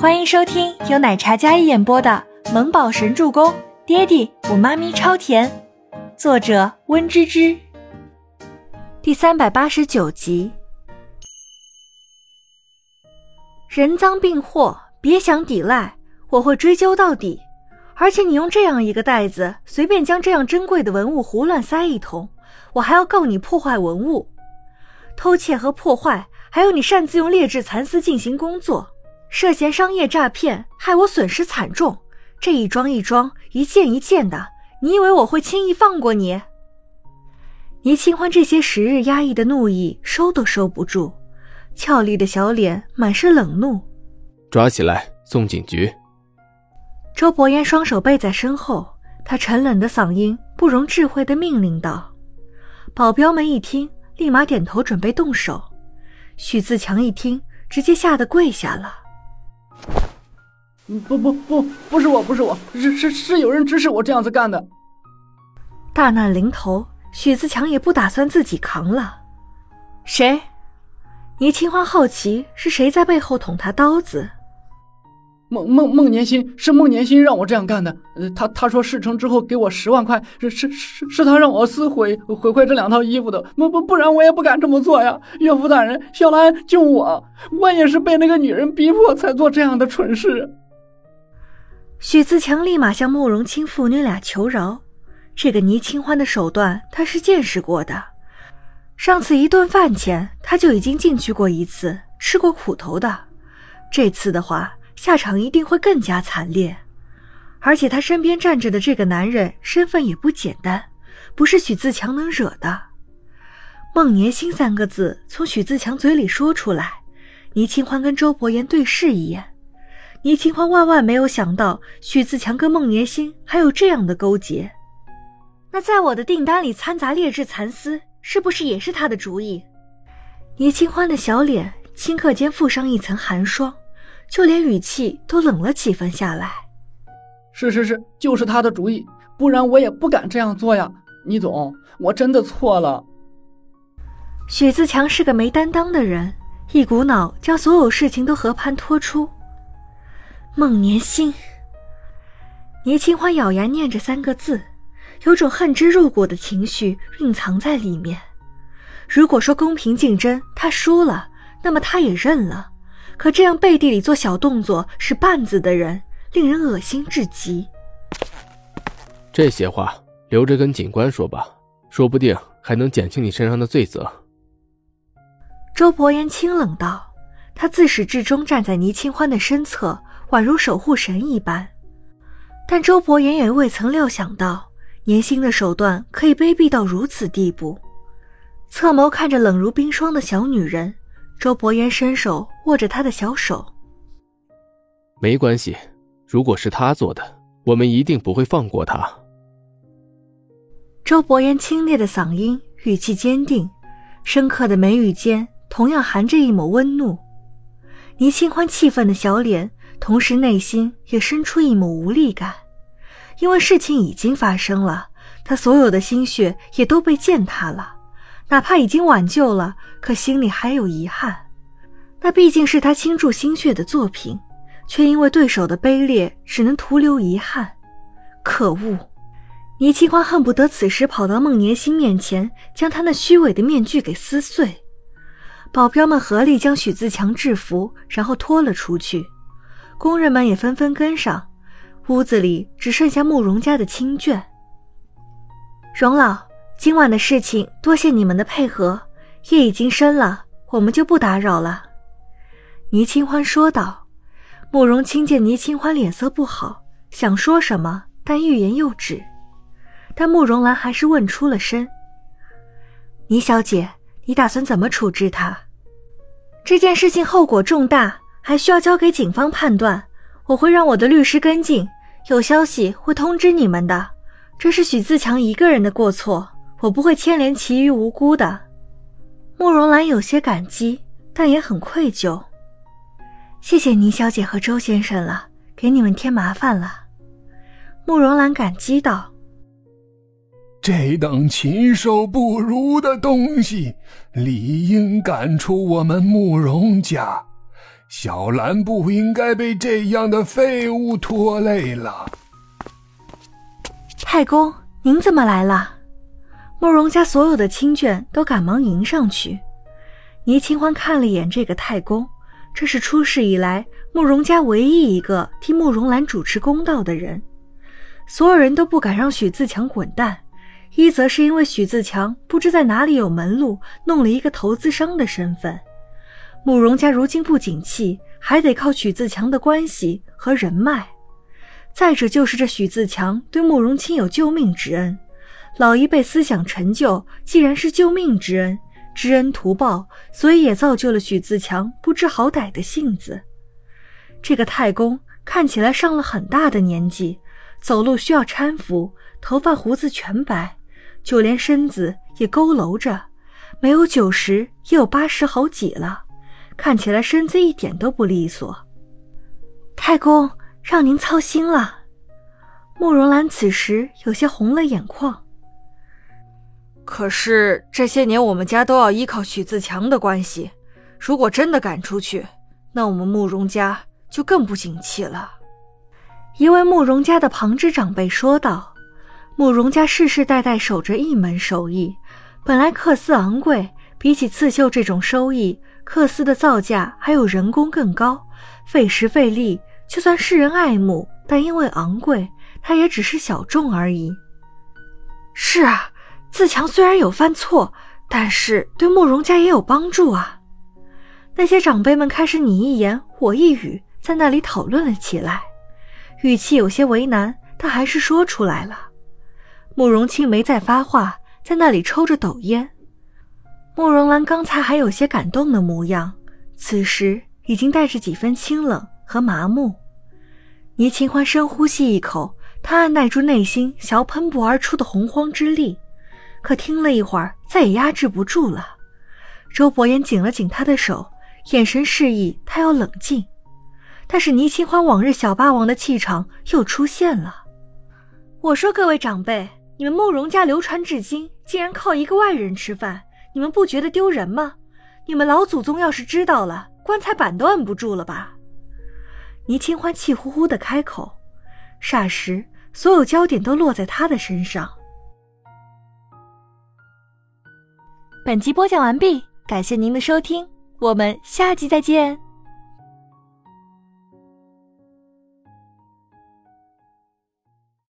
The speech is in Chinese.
欢迎收听由奶茶加一演播的《萌宝神助攻》，爹地我妈咪超甜，作者温芝芝。第三百八十九集。人赃并获，别想抵赖，我会追究到底。而且你用这样一个袋子，随便将这样珍贵的文物胡乱塞一通，我还要告你破坏文物、偷窃和破坏，还有你擅自用劣质蚕丝进行工作。涉嫌商业诈骗，害我损失惨重。这一桩一桩，一件一件的，你以为我会轻易放过你？倪清欢这些时日压抑的怒意收都收不住，俏丽的小脸满是冷怒。抓起来送警局。周伯言双手背在身后，他沉冷的嗓音不容置喙的命令道：“保镖们一听，立马点头准备动手。”许自强一听，直接吓得跪下了。不不不，不是我，不是我，是是是有人指使我这样子干的。大难临头，许自强也不打算自己扛了。谁？倪清欢好奇是谁在背后捅他刀子。孟孟孟年心是孟年心让我这样干的。呃，他他说事成之后给我十万块，是是是是他让我撕毁毁坏这两套衣服的。不不不然我也不敢这么做呀。岳父大人，小兰救我，我也是被那个女人逼迫才做这样的蠢事。许自强立马向慕容清父女俩求饶。这个倪清欢的手段，他是见识过的。上次一顿饭钱，他就已经进去过一次，吃过苦头的。这次的话，下场一定会更加惨烈。而且他身边站着的这个男人，身份也不简单，不是许自强能惹的。孟年心三个字从许自强嘴里说出来，倪清欢跟周伯言对视一眼。倪清欢万万没有想到，许自强跟孟年心还有这样的勾结。那在我的订单里掺杂劣质蚕丝，是不是也是他的主意？倪清欢的小脸顷刻间附上一层寒霜，就连语气都冷了几分下来。是是是，就是他的主意，不然我也不敢这样做呀。倪总，我真的错了。许自强是个没担当的人，一股脑将所有事情都和盘托出。孟年心，倪清欢咬牙念着三个字，有种恨之入骨的情绪蕴藏在里面。如果说公平竞争他输了，那么他也认了。可这样背地里做小动作使绊子的人，令人恶心至极。这些话留着跟警官说吧，说不定还能减轻你身上的罪责。周伯言清冷道，他自始至终站在倪清欢的身侧。宛如守护神一般，但周伯言也未曾料想到年轻的手段可以卑鄙到如此地步。侧眸看着冷如冰霜的小女人，周伯言伸手握着她的小手。没关系，如果是他做的，我们一定不会放过他。周伯言清冽的嗓音，语气坚定，深刻的眉宇间同样含着一抹温怒。倪清欢气愤的小脸。同时，内心也生出一抹无力感，因为事情已经发生了，他所有的心血也都被践踏了。哪怕已经挽救了，可心里还有遗憾。那毕竟是他倾注心血的作品，却因为对手的卑劣，只能徒留遗憾。可恶！倪清欢恨不得此时跑到孟年心面前，将他那虚伪的面具给撕碎。保镖们合力将许自强制服，然后拖了出去。工人们也纷纷跟上，屋子里只剩下慕容家的亲眷。荣老，今晚的事情多谢你们的配合，夜已经深了，我们就不打扰了。”倪清欢说道。慕容清见倪清欢脸色不好，想说什么，但欲言又止。但慕容兰还是问出了声：“倪小姐，你打算怎么处置他？这件事情后果重大。”还需要交给警方判断，我会让我的律师跟进，有消息会通知你们的。这是许自强一个人的过错，我不会牵连其余无辜的。慕容兰有些感激，但也很愧疚。谢谢倪小姐和周先生了，给你们添麻烦了。慕容兰感激道：“这等禽兽不如的东西，理应赶出我们慕容家。”小兰不应该被这样的废物拖累了。太公，您怎么来了？慕容家所有的亲眷都赶忙迎上去。倪清欢看了一眼这个太公，这是出事以来慕容家唯一一个替慕容兰主持公道的人。所有人都不敢让许自强滚蛋，一则是因为许自强不知在哪里有门路，弄了一个投资商的身份。慕容家如今不景气，还得靠许自强的关系和人脉。再者就是这许自强对慕容清有救命之恩，老一辈思想陈旧，既然是救命之恩，知恩图报，所以也造就了许自强不知好歹的性子。这个太公看起来上了很大的年纪，走路需要搀扶，头发胡子全白，就连身子也佝偻着，没有九十也有八十好几了。看起来身子一点都不利索，太公让您操心了。慕容兰此时有些红了眼眶。可是这些年我们家都要依靠许自强的关系，如果真的赶出去，那我们慕容家就更不景气了。一位慕容家的旁支长辈说道：“慕容家世世代代守着一门手艺，本来缂丝昂贵，比起刺绣这种收益。”缂丝的造价还有人工更高，费时费力，就算世人爱慕，但因为昂贵，它也只是小众而已。是啊，自强虽然有犯错，但是对慕容家也有帮助啊。那些长辈们开始你一言我一语，在那里讨论了起来，语气有些为难，但还是说出来了。慕容清没再发话，在那里抽着斗烟。慕容兰刚才还有些感动的模样，此时已经带着几分清冷和麻木。倪清欢深呼吸一口，他按耐住内心想要喷薄而出的洪荒之力，可听了一会儿，再也压制不住了。周伯言紧了紧他的手，眼神示意他要冷静。但是倪清欢往日小霸王的气场又出现了。我说各位长辈，你们慕容家流传至今，竟然靠一个外人吃饭。你们不觉得丢人吗？你们老祖宗要是知道了，棺材板都摁不住了吧？倪清欢气呼呼的开口，霎时所有焦点都落在他的身上。本集播讲完毕，感谢您的收听，我们下集再见。